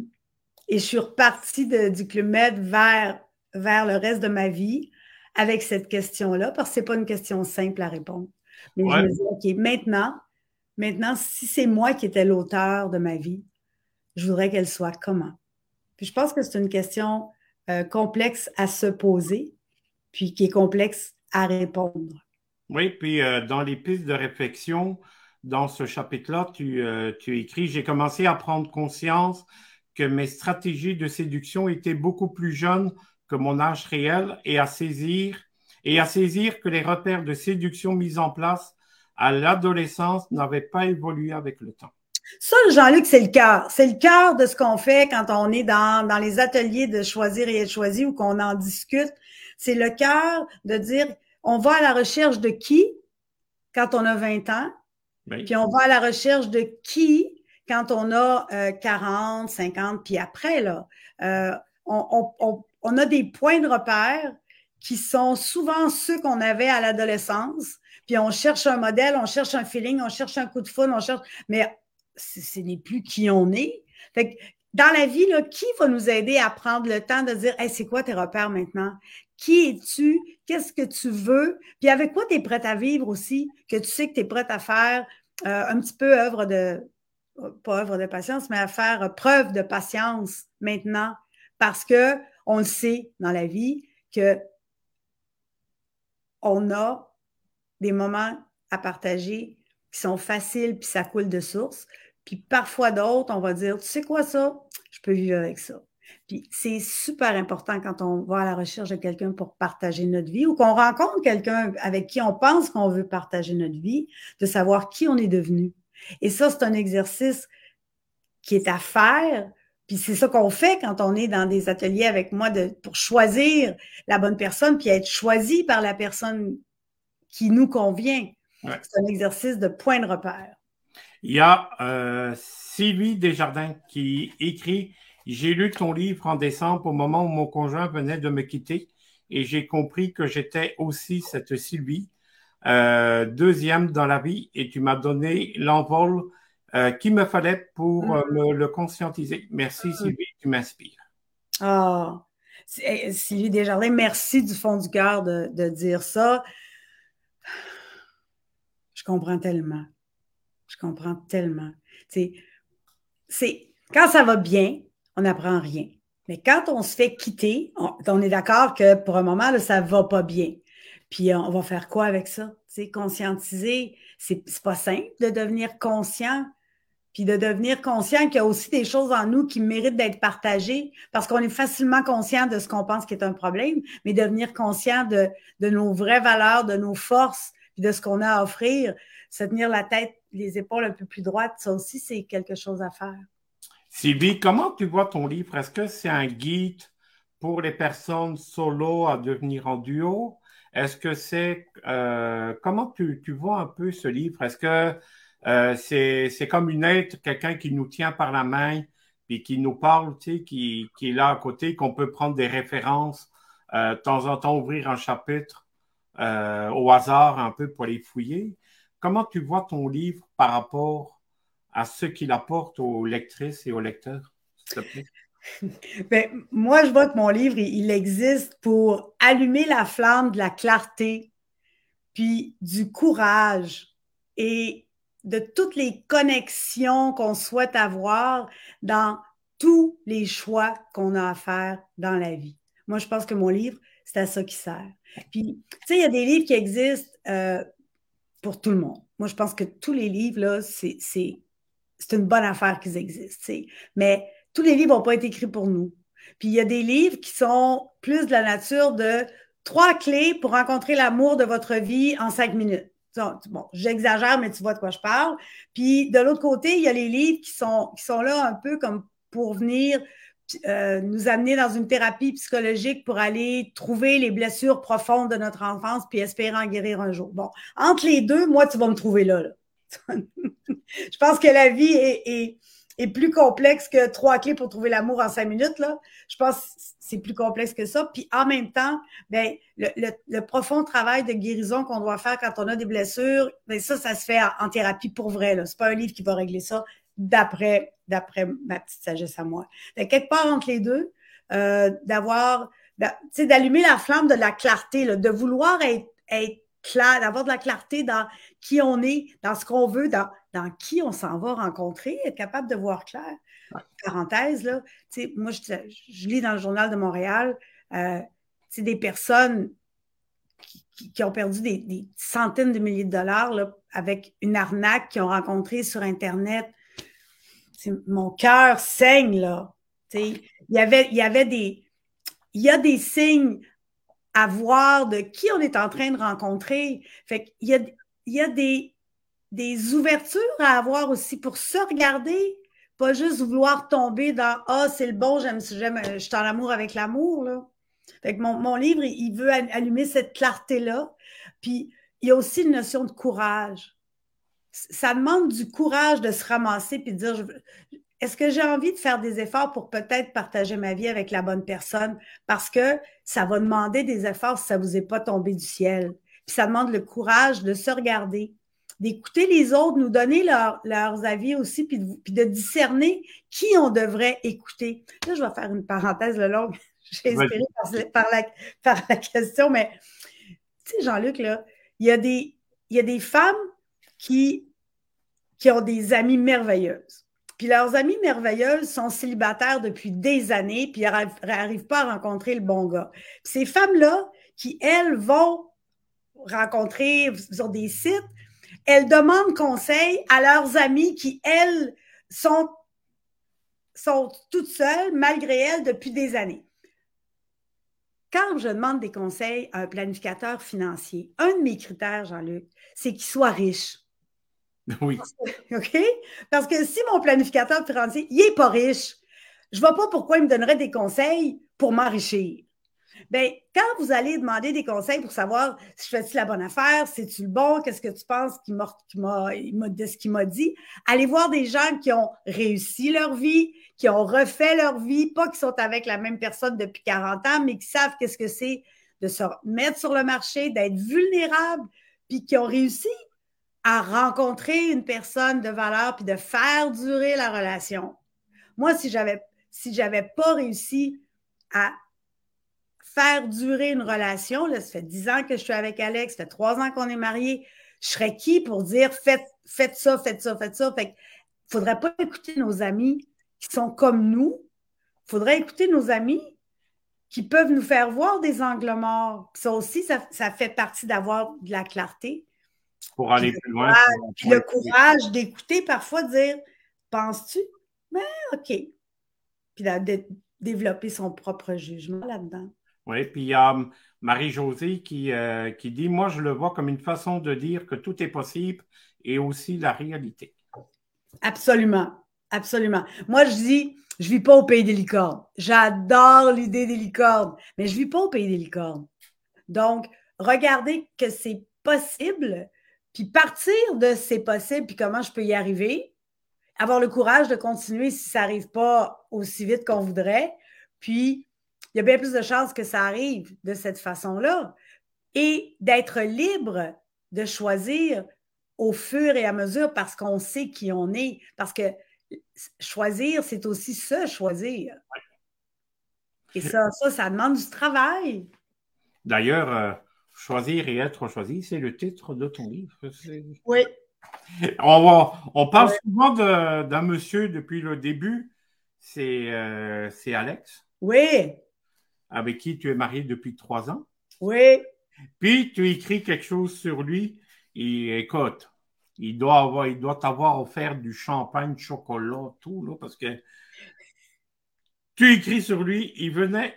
et je suis repartie du Club Med vers, vers le reste de ma vie avec cette question-là, parce que ce n'est pas une question simple à répondre. Mais je me dis, OK, maintenant, maintenant, si c'est moi qui étais l'auteur de ma vie, je voudrais qu'elle soit comment? Puis je pense que c'est une question euh, complexe à se poser, puis qui est complexe à répondre. Oui, puis euh, dans les pistes de réflexion, dans ce chapitre-là, tu, euh, tu écris, j'ai commencé à prendre conscience que mes stratégies de séduction étaient beaucoup plus jeunes que mon âge réel et à saisir et à saisir que les repères de séduction mis en place à l'adolescence n'avaient pas évolué avec le temps. Ça, Jean-Luc, c'est le cœur. C'est le cœur de ce qu'on fait quand on est dans, dans les ateliers de choisir et être choisi ou qu'on en discute. C'est le cœur de dire, on va à la recherche de qui quand on a 20 ans, puis on va à la recherche de qui quand on a 40, euh, 50, puis après, là. Euh, on, a des points de repère qui sont souvent ceux qu'on avait à l'adolescence. Puis on cherche un modèle, on cherche un feeling, on cherche un coup de foudre, on cherche. Mais ce n'est plus qui on est. Dans la vie, là, qui va nous aider à prendre le temps de dire c'est quoi tes repères maintenant? Qui es-tu? Qu'est-ce que tu veux? Puis avec quoi tu es prête à vivre aussi, que tu sais que tu es prête à faire euh, un petit peu œuvre de, pas œuvre de patience, mais à faire preuve de patience maintenant? Parce que on le sait dans la vie que on a des moments à partager qui sont faciles puis ça coule de source. Puis parfois d'autres, on va dire, tu sais quoi ça? Je peux vivre avec ça. Puis c'est super important quand on va à la recherche de quelqu'un pour partager notre vie ou qu'on rencontre quelqu'un avec qui on pense qu'on veut partager notre vie, de savoir qui on est devenu. Et ça, c'est un exercice qui est à faire puis c'est ça qu'on fait quand on est dans des ateliers avec moi de, pour choisir la bonne personne, puis être choisi par la personne qui nous convient. C'est un exercice de point de repère. Il y a euh, Sylvie Desjardins qui écrit J'ai lu ton livre en décembre au moment où mon conjoint venait de me quitter et j'ai compris que j'étais aussi cette Sylvie, euh, deuxième dans la vie, et tu m'as donné l'envol euh, qu'il me fallait pour euh, le conscientiser. Merci, mm. Sylvie, tu m'inspires. Ah, Sylvie Desjardins, merci du fond du cœur de, dire ça. Je comprends tellement. Je comprends tellement. C'est quand ça va bien, on n'apprend rien. Mais quand on se fait quitter, on, est d'accord que pour un moment, ça ne va pas bien. Puis on va faire quoi avec ça? C'est conscientiser, c'est pas simple de devenir conscient puis de devenir conscient qu'il y a aussi des choses en nous qui méritent d'être partagées parce qu'on est facilement conscient de ce qu'on pense qui est un problème, mais devenir conscient de, nos vraies valeurs, de nos forces, puis de ce qu'on a à offrir, se tenir la tête, les épaules un peu plus droites, ça aussi, c'est quelque chose à faire. Sylvie, comment tu vois ton livre? Est-ce que c'est un guide pour les personnes solo à devenir en duo? Est-ce que c'est... Euh, comment tu, tu vois un peu ce livre? Est-ce que euh, c'est comme une être, quelqu'un qui nous tient par la main, puis qui nous parle, tu sais, qui, qui est là à côté, qu'on peut prendre des références, euh, de temps en temps ouvrir un chapitre au hasard un peu pour les fouiller? Comment tu vois ton livre par rapport à ce qu'il apporte aux lectrices et aux lecteurs, s'il te plaît? Ben, moi, je vois que mon livre, il existe pour allumer la flamme de la clarté, puis du courage et de toutes les connexions qu'on souhaite avoir dans tous les choix qu'on a à faire dans la vie. Moi, je pense que mon livre, c'est à ça qui sert. Puis, tu sais, il y a des livres qui existent euh, pour tout le monde. Moi, je pense que tous les livres, là, c'est, une bonne affaire qu'ils existent. Mais tous les livres n'ont pas été écrits pour nous. Puis, il y a des livres qui sont plus de la nature de trois clés pour rencontrer l'amour de votre vie en cinq minutes. Bon, j'exagère, mais tu vois de quoi je parle. Puis de l'autre côté, il y a les livres qui sont, qui sont là un peu comme pour venir euh, nous amener dans une thérapie psychologique pour aller trouver les blessures profondes de notre enfance puis espérer en guérir un jour. Bon, entre les deux, moi, tu vas me trouver là. je pense que la vie est, plus complexe que trois clés pour trouver l'amour en cinq minutes. Là. Je pense que c'est plus complexe que ça. Puis en même temps, ben, le, profond travail de guérison qu'on doit faire quand on a des blessures, ben, ça, ça se fait en, thérapie pour vrai. Ce n'est pas un livre qui va régler ça d'après, d'après ma petite sagesse à moi. quelque part entre les deux, euh, d'avoir, d'allumer la flamme de la clarté, là, de vouloir être clair, d'avoir de la clarté dans qui on est, dans ce qu'on veut, dans, dans qui on s'en va rencontrer, être capable de voir clair. Parenthèse, là, moi, je, lis dans le Journal de Montréal, euh, des personnes qui, ont perdu des, centaines de milliers de dollars là, avec une arnaque qu'ils ont rencontrée sur Internet. Mon cœur saigne, là. Il y, avait, il y avait des. Il y a des signes à voir de qui on est en train de rencontrer. Fait qu'il y a, il y a des, des ouvertures à avoir aussi pour se regarder, pas juste vouloir tomber dans Ah, c'est le bon, j'aime, j'aime, je suis en amour avec l'amour. Là. Fait que mon, mon livre, il veut allumer cette clarté-là. Puis il y a aussi une notion de courage. Ça demande du courage de se ramasser puis de dire est-ce que j'ai envie de faire des efforts pour peut-être partager ma vie avec la bonne personne? Parce que ça va demander des efforts si ça ne vous est pas tombé du ciel. Puis ça demande le courage de se regarder, d'écouter les autres, nous donner leurs avis aussi, puis de, discerner qui on devrait écouter. Là, je vais faire une parenthèse le longue. J'ai inspiré par, la, question, mais tu sais, Jean-Luc, là, il y, a des, il y a des femmes qui, qui ont des amies merveilleuses. Puis leurs amies merveilleuses sont célibataires depuis des années, puis n'arrivent pas à rencontrer le bon gars. Puis ces femmes-là, qui, elles, vont rencontrer sur des sites, elles demandent conseil à leurs amies qui, elles, sont, sont toutes seules, malgré elles, depuis des années. Quand je demande des conseils à un planificateur financier, un de mes critères, Jean-Luc, c'est qu'il soit riche. Oui. OK? Parce que si mon planificateur financier, il n'est pas riche, je ne vois pas pourquoi il me donnerait des conseils pour m'enrichir. Bien, quand vous allez demander des conseils pour savoir si je fais la bonne affaire, si tu le bon, qu'est-ce que tu penses de ce qu'il m'a dit, allez voir des gens qui ont réussi leur vie, qui ont refait leur vie, pas qui sont avec la même personne depuis 40 ans, mais qui savent qu'est-ce que c'est de se mettre sur le marché, d'être vulnérable, puis qui ont réussi à rencontrer une personne de valeur, puis de faire durer la relation. Moi, si j'avais si j'avais pas réussi à faire durer une relation, là, ça fait dix ans que je suis avec Alex, ça fait trois ans qu'on est mariés, je serais qui pour dire faites, ça, faites ça, faites ça? Fait faudrait pas écouter nos amis qui sont comme nous. Il faudrait écouter nos amis qui peuvent nous faire voir des angles morts. Ça aussi, ça, fait partie d'avoir de la clarté. Pour aller plus loin. puis le courage d'écouter, parfois dire Penses-tu? Ben, OK. Puis de développer son propre jugement là-dedans. Oui, puis il y a hum, Marie-Josée qui, euh, qui dit Moi, je le vois comme une façon de dire que tout est possible et aussi la réalité. Absolument. Absolument. Moi, je dis Je ne vis pas au pays des licornes. J'adore l'idée des licornes, mais je ne vis pas au pays des licornes. Donc, regardez que c'est possible, puis partir de c'est possible, puis comment je peux y arriver, avoir le courage de continuer si ça n'arrive pas aussi vite qu'on voudrait, puis il y a bien plus de chances que ça arrive de cette façon-là. Et d'être libre de choisir au fur et à mesure parce qu'on sait qui on est. Parce que choisir, c'est aussi se choisir. Et ça, ça, ça demande du travail. D'ailleurs, euh, choisir et être choisi, c'est le titre de ton livre. Oui. On, on parle souvent d'un monsieur depuis le début. C'est euh, Alex. Oui avec qui tu es marié depuis trois ans. Oui. Puis tu écris quelque chose sur lui et écoute, il doit avoir, il doit t'avoir offert du champagne, chocolat, tout, là, parce que tu écris sur lui, il venait,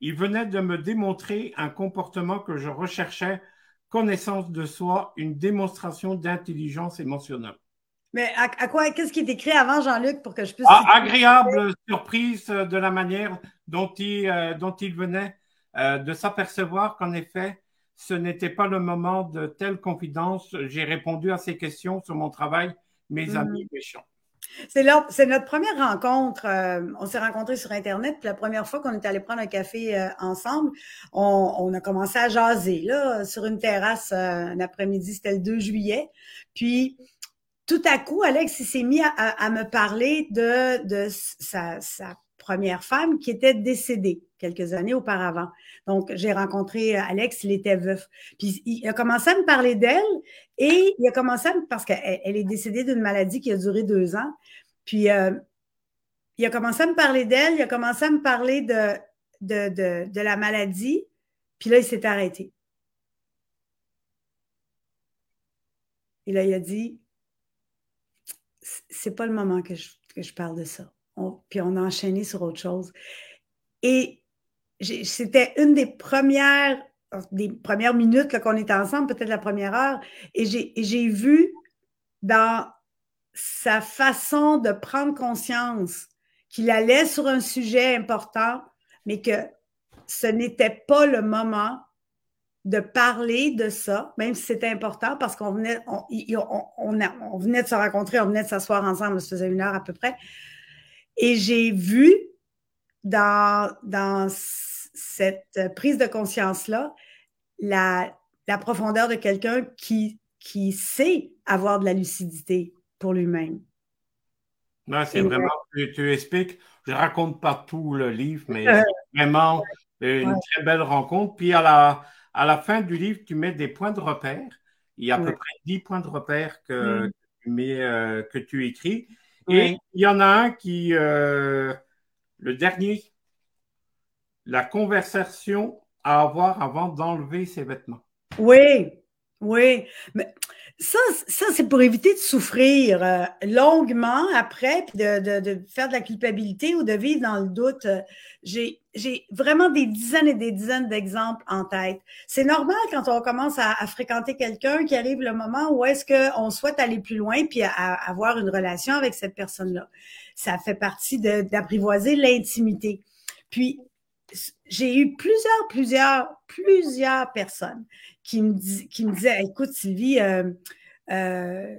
il venait de me démontrer un comportement que je recherchais, connaissance de soi, une démonstration d'intelligence émotionnelle. Mais à, quoi, qu'est-ce qui est écrit avant, Jean-Luc, pour que je puisse. Ah, agréable surprise de la manière dont il, euh, dont il venait euh, de s'apercevoir qu'en effet, ce n'était pas le moment de telle confidence. J'ai répondu à ces questions sur mon travail, mes mm. amis méchants. C'est notre première rencontre. Euh, on s'est rencontrés sur Internet. Puis la première fois qu'on est allé prendre un café euh, ensemble, on, a commencé à jaser là, sur une terrasse un après-midi. C'était le 2 juillet. Puis tout à coup, Alex s'est mis à, me parler de, sa, première femme qui était décédée quelques années auparavant. Donc, j'ai rencontré euh, Alex, il était veuf. Puis, il a commencé à me parler d'elle et il a commencé à me, parce qu'elle elle est décédée d'une maladie qui a duré deux ans. Puis, euh, il a commencé à me parler d'elle, il a commencé à me parler de, de, de, la maladie. Puis là, il s'est arrêté. Et là, il a dit, c'est pas le moment que je, que je parle de ça puis on a enchaîné sur autre chose. Et c'était une des premières, des premières minutes qu'on était ensemble, peut-être la première heure, et j'ai vu dans sa façon de prendre conscience qu'il allait sur un sujet important, mais que ce n'était pas le moment de parler de ça, même si c'était important, parce qu'on venait, de se rencontrer, on venait de s'asseoir ensemble, ça faisait une heure à peu près. Et j'ai vu dans, cette prise de conscience-là la, la profondeur de quelqu'un qui sait avoir de la lucidité pour lui-même. c'est vraiment, tu, expliques, je ne raconte pas tout le livre, mais c'est vraiment une très belle rencontre. Puis à la, à la fin du livre, tu mets des points de repère. Il y a à peu près 10 points de repère que, tu, mets, euh, que tu écris. Et il y en a un qui, euh, le dernier, la conversation à avoir avant d'enlever ses vêtements. Oui, oui. Mais ça, ça c'est pour éviter de souffrir euh, longuement après, puis de, de, faire de la culpabilité ou de vivre dans le doute. J'ai j'ai vraiment des dizaines et des dizaines d'exemples en tête. C'est normal quand on commence à, fréquenter quelqu'un qui arrive le moment où est-ce qu'on souhaite aller plus loin puis avoir une relation avec cette personne-là. Ça fait partie d'apprivoiser l'intimité. Puis, j'ai eu plusieurs, plusieurs, plusieurs personnes qui me, qui me disaient, écoute Sylvie, euh, euh,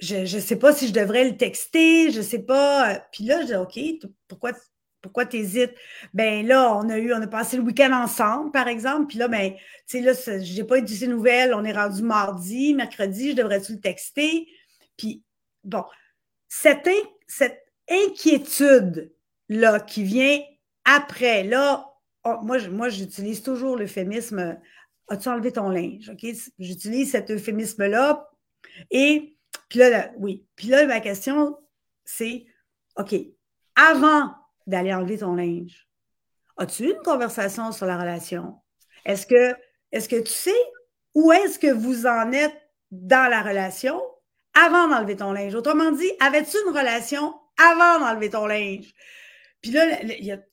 je ne sais pas si je devrais le texter, je sais pas. Puis là, je dis, OK, pourquoi pourquoi tu hésites? Ben là, on a eu, on a passé le week-end ensemble, par exemple. Puis là, ben, tu sais, là, j'ai pas eu de ces nouvelles. On est rendu mardi, mercredi, je devrais-tu le texter? Puis, bon, cette, cette inquiétude-là qui vient après, là, oh, moi, moi, j'utilise toujours l'euphémisme As-tu enlevé ton linge? J'utilise cet euphémisme-là. Et puis là, oui. Puis là, ma question, c'est OK, avant d'aller enlever ton linge? As-tu une conversation sur la relation? Est-ce que, est que tu sais où est-ce que vous en êtes dans la relation avant d'enlever ton linge? Autrement dit, avais-tu une relation avant d'enlever ton linge? Puis là,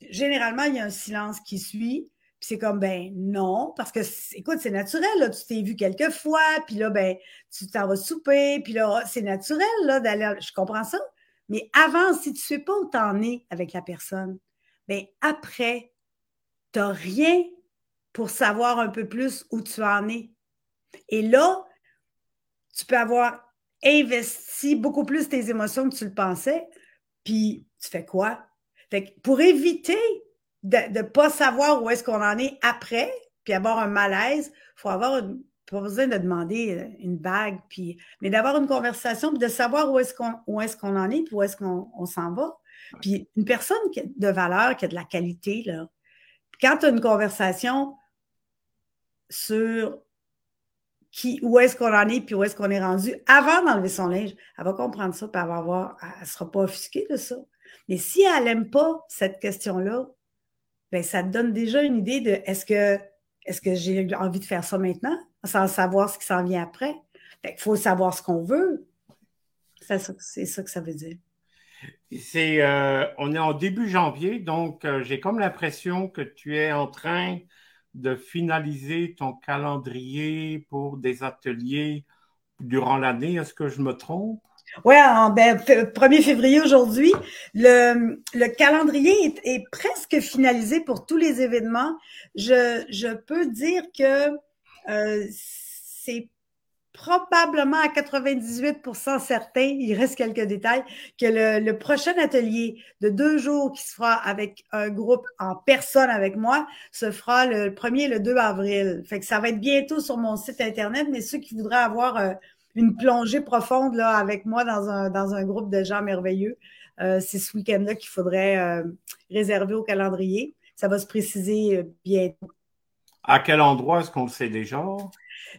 généralement, il y a un silence qui suit. Puis c'est comme, ben non, parce que, écoute, c'est naturel, là, tu t'es vu quelques fois, puis là, ben, tu t'en vas souper, puis là, c'est naturel, là, d'aller, je comprends ça. Mais avant, si tu ne sais pas où tu en es avec la personne, bien après, tu n'as rien pour savoir un peu plus où tu en es. Et là, tu peux avoir investi beaucoup plus tes émotions que tu le pensais, puis tu fais quoi? Fait pour éviter de ne pas savoir où est-ce qu'on en est après, puis avoir un malaise, il faut avoir une pas besoin de demander euh, une bague, puis, mais d'avoir une conversation, puis de savoir où est-ce qu'on est qu'on en est, puis où est-ce qu'on s'en va. Puis une personne qui a de valeur, qui a de la qualité, là, quand tu as une conversation sur qui, où est-ce qu'on en est, puis où est-ce qu'on est rendu, avant d'enlever son linge, elle va comprendre ça, puis elle va voir, elle ne sera pas offusquée de ça. Mais si elle n'aime pas cette question-là, ben ça te donne déjà une idée de est-ce que est-ce que j'ai envie de faire ça maintenant? sans savoir ce qui s'en vient après? Il faut savoir ce qu'on veut. C'est ça, que ça veut dire. C'est, euh, on est en début janvier, donc euh, j'ai comme l'impression que tu es en train de finaliser ton calendrier pour des ateliers durant l'année. Est-ce que je me trompe? Oui, ben, 1er février aujourd'hui, le, le calendrier est, est, presque finalisé pour tous les événements. Je, je peux dire que euh, c'est probablement à 98% certain, il reste quelques détails, que le, prochain atelier de deux jours qui se fera avec un groupe en personne avec moi se fera le 1er et le 2 avril. Fait que ça va être bientôt sur mon site Internet, mais ceux qui voudraient avoir euh, une plongée profonde là, avec moi dans un, dans un groupe de gens merveilleux, euh, c'est ce week-end-là qu'il faudrait euh, réserver au calendrier. Ça va se préciser bientôt. À quel endroit est-ce qu'on le sait déjà?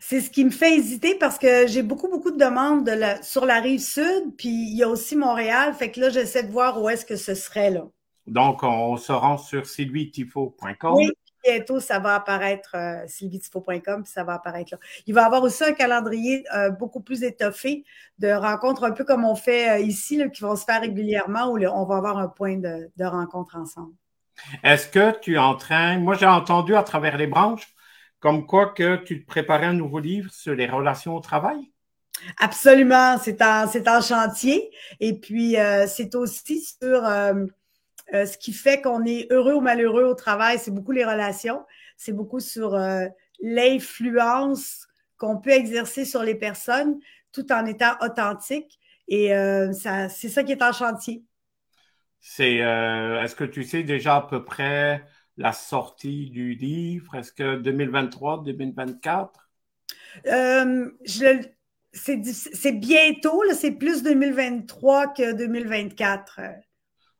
C'est ce qui me fait hésiter parce que j'ai beaucoup, beaucoup de demandes sur la rive sud, puis il y a aussi Montréal. Fait que là, j'essaie de voir où est-ce que ce serait là. Donc, on se rend sur sylvietifo.com. Oui, bientôt, ça va apparaître, euh, sylvietifo.com, puis ça va apparaître là. Il va y avoir aussi un calendrier euh, beaucoup plus étoffé de rencontres, un peu comme on fait euh, ici, qui vont se faire régulièrement, où on va avoir un point de, de rencontre ensemble. Est-ce que tu es en train, moi j'ai entendu à travers les branches, comme quoi que tu te préparais un nouveau livre sur les relations au travail? Absolument, c'est en, c'est en chantier. Et puis, euh, c'est aussi sur euh, euh, ce qui fait qu'on est heureux ou malheureux au travail. C'est beaucoup les relations. C'est beaucoup sur l'influence qu'on peut exercer sur les personnes tout en étant authentique. Et ça, c'est ça qui est en chantier. C'est, est-ce que tu sais déjà à peu près la sortie du livre? Est-ce que 2023, 2024? Euh, c'est bientôt, c'est plus 2023 que 2024.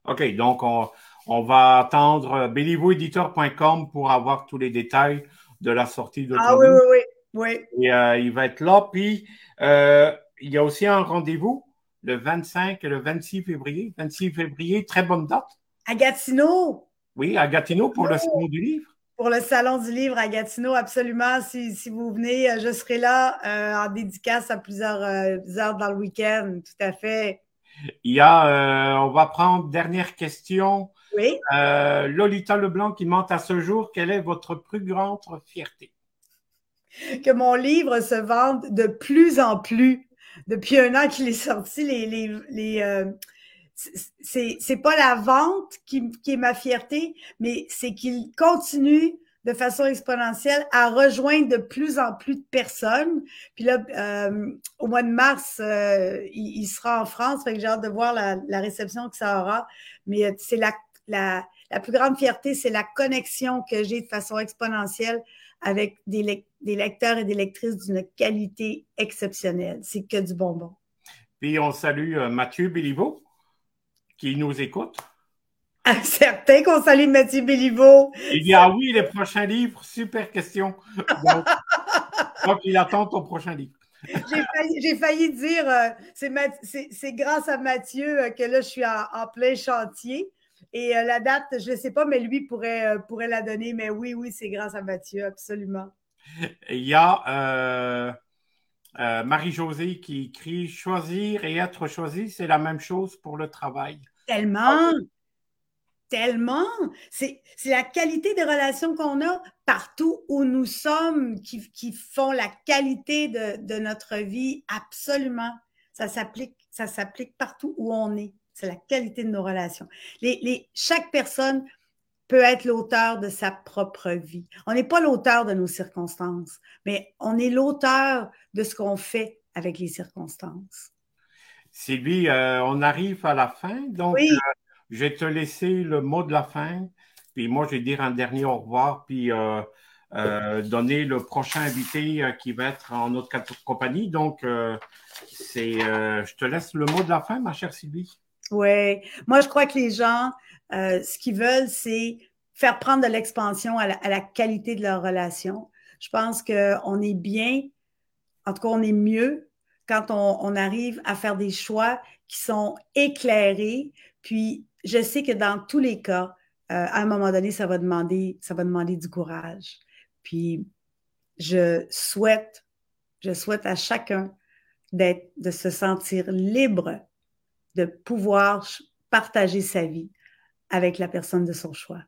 OK, donc on, va attendre bellivoeditor.com pour avoir tous les détails de la sortie de Ah oui, oui, oui, oui. Et euh, il va être là. Puis, euh, il y a aussi un rendez-vous le 25 et le 26 février. 26 février, très bonne date. À Gatineau. Oui, à Gatineau pour le salon du livre. Pour le salon du livre à Gatineau, absolument. Si, vous venez, euh, je serai là euh, en dédicace à plusieurs euh, heures dans le week-end, tout à fait. Il y a, on va prendre dernière question. Oui. Lolita Leblanc qui monte à ce jour. Quelle est votre plus grande fierté? Que mon livre se vende de plus en plus. Depuis un an qu'il est sorti, les, les, les c'est c'est pas la vente qui, qui est ma fierté, mais c'est qu'il continue de façon exponentielle à rejoindre de plus en plus de personnes. Puis là, euh, au mois de mars, euh, il, sera en France, fait que j'ai hâte de voir la, réception que ça aura. Mais euh, c'est la, la, plus grande fierté, c'est la connexion que j'ai de façon exponentielle avec des, des lecteurs et des lectrices d'une qualité exceptionnelle. C'est que du bonbon. Puis on salue Mathieu Béliveau qui nous écoute. Certain qu'on salue Mathieu Béliveau. Il dit Ah oui, les prochains livres, super question. Donc, il attend ton prochain livre. J'ai failli, dire euh, c'est grâce à Mathieu euh, que là, je suis en, plein chantier. Et euh, la date, je ne sais pas, mais lui pourrait, pourrait la donner. Mais oui, oui, c'est grâce à Mathieu, absolument. Il y a Marie-Josée qui écrit Choisir et être choisi, c'est la même chose pour le travail. Tellement! Tellement! C'est la qualité des relations qu'on a partout où nous sommes qui, qui font la qualité de, de notre vie, absolument. Ça s'applique, ça s'applique partout où on est. C'est la qualité de nos relations. Les, les, chaque personne peut être l'auteur de sa propre vie. On n'est pas l'auteur de nos circonstances, mais on est l'auteur de ce qu'on fait avec les circonstances. Sylvie, euh, on arrive à la fin, donc euh, je vais te laisser le mot de la fin, puis moi je vais dire un dernier au revoir, puis euh, donner le prochain invité qui va être en notre compagnie. Donc, c'est, je te laisse le mot de la fin, ma chère Sylvie. Oui, moi je crois que les gens euh, ce qu'ils veulent, c'est faire prendre de l'expansion à, la, qualité de leur relation. Je pense qu'on est bien, en tout cas, on est mieux quand on, arrive à faire des choix qui sont éclairés. Puis, je sais que dans tous les cas, euh, à un moment donné, ça va demander, ça va demander du courage. Puis, je souhaite, je souhaite à chacun d'être, de se sentir libre de pouvoir partager sa vie avec la personne de son choix.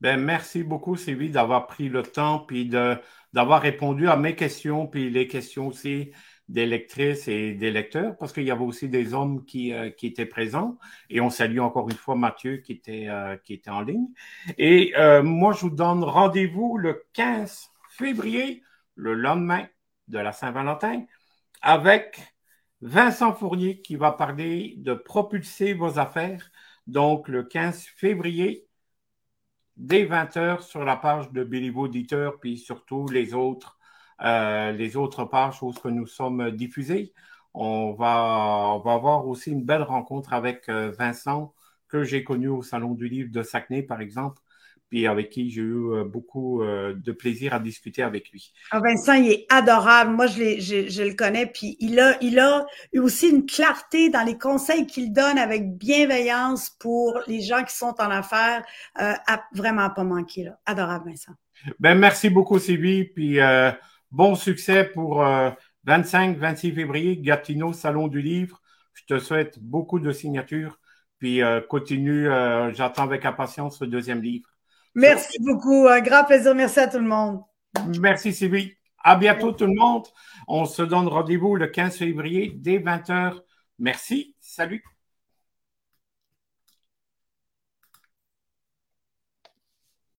Ben, merci beaucoup, Sylvie, d'avoir pris le temps puis d'avoir répondu à mes questions, puis les questions aussi des lectrices et des lecteurs, parce qu'il y avait aussi des hommes qui, euh, qui étaient présents. Et on salue encore une fois Mathieu qui était, euh, en ligne. Et euh, moi, je vous donne rendez-vous le 15 février, le lendemain de la Saint-Valentin, avec Vincent Fournier qui va parler de propulser vos affaires, donc le 15 février, dès 20h sur la page de Béliveau Auditeur, puis surtout les autres, euh, les autres pages où nous sommes diffusés. On va, on va avoir aussi une belle rencontre avec euh, Vincent que j'ai connu au Salon du Livre de Saguenay, par exemple, puis avec qui j'ai eu euh, beaucoup de plaisir à discuter avec lui. Ah, Vincent, il est adorable. Moi, je, je, je, le connais, puis il a, il a eu aussi une clarté dans les conseils qu'il donne avec bienveillance pour les gens qui sont en affaires. Euh, à vraiment pas manquer. Là. Adorable, Vincent. Ben, merci beaucoup, Sylvie, puis euh, bon succès pour 25-26 février, Gatineau, Salon du Livre. Je te souhaite beaucoup de signatures puis euh, continue, euh, j'attends avec impatience le deuxième livre. Merci beaucoup, un grand plaisir. Merci à tout le monde. Merci Sylvie. À bientôt tout le monde. On se donne rendez-vous le 15 février dès 20h. Merci. Salut.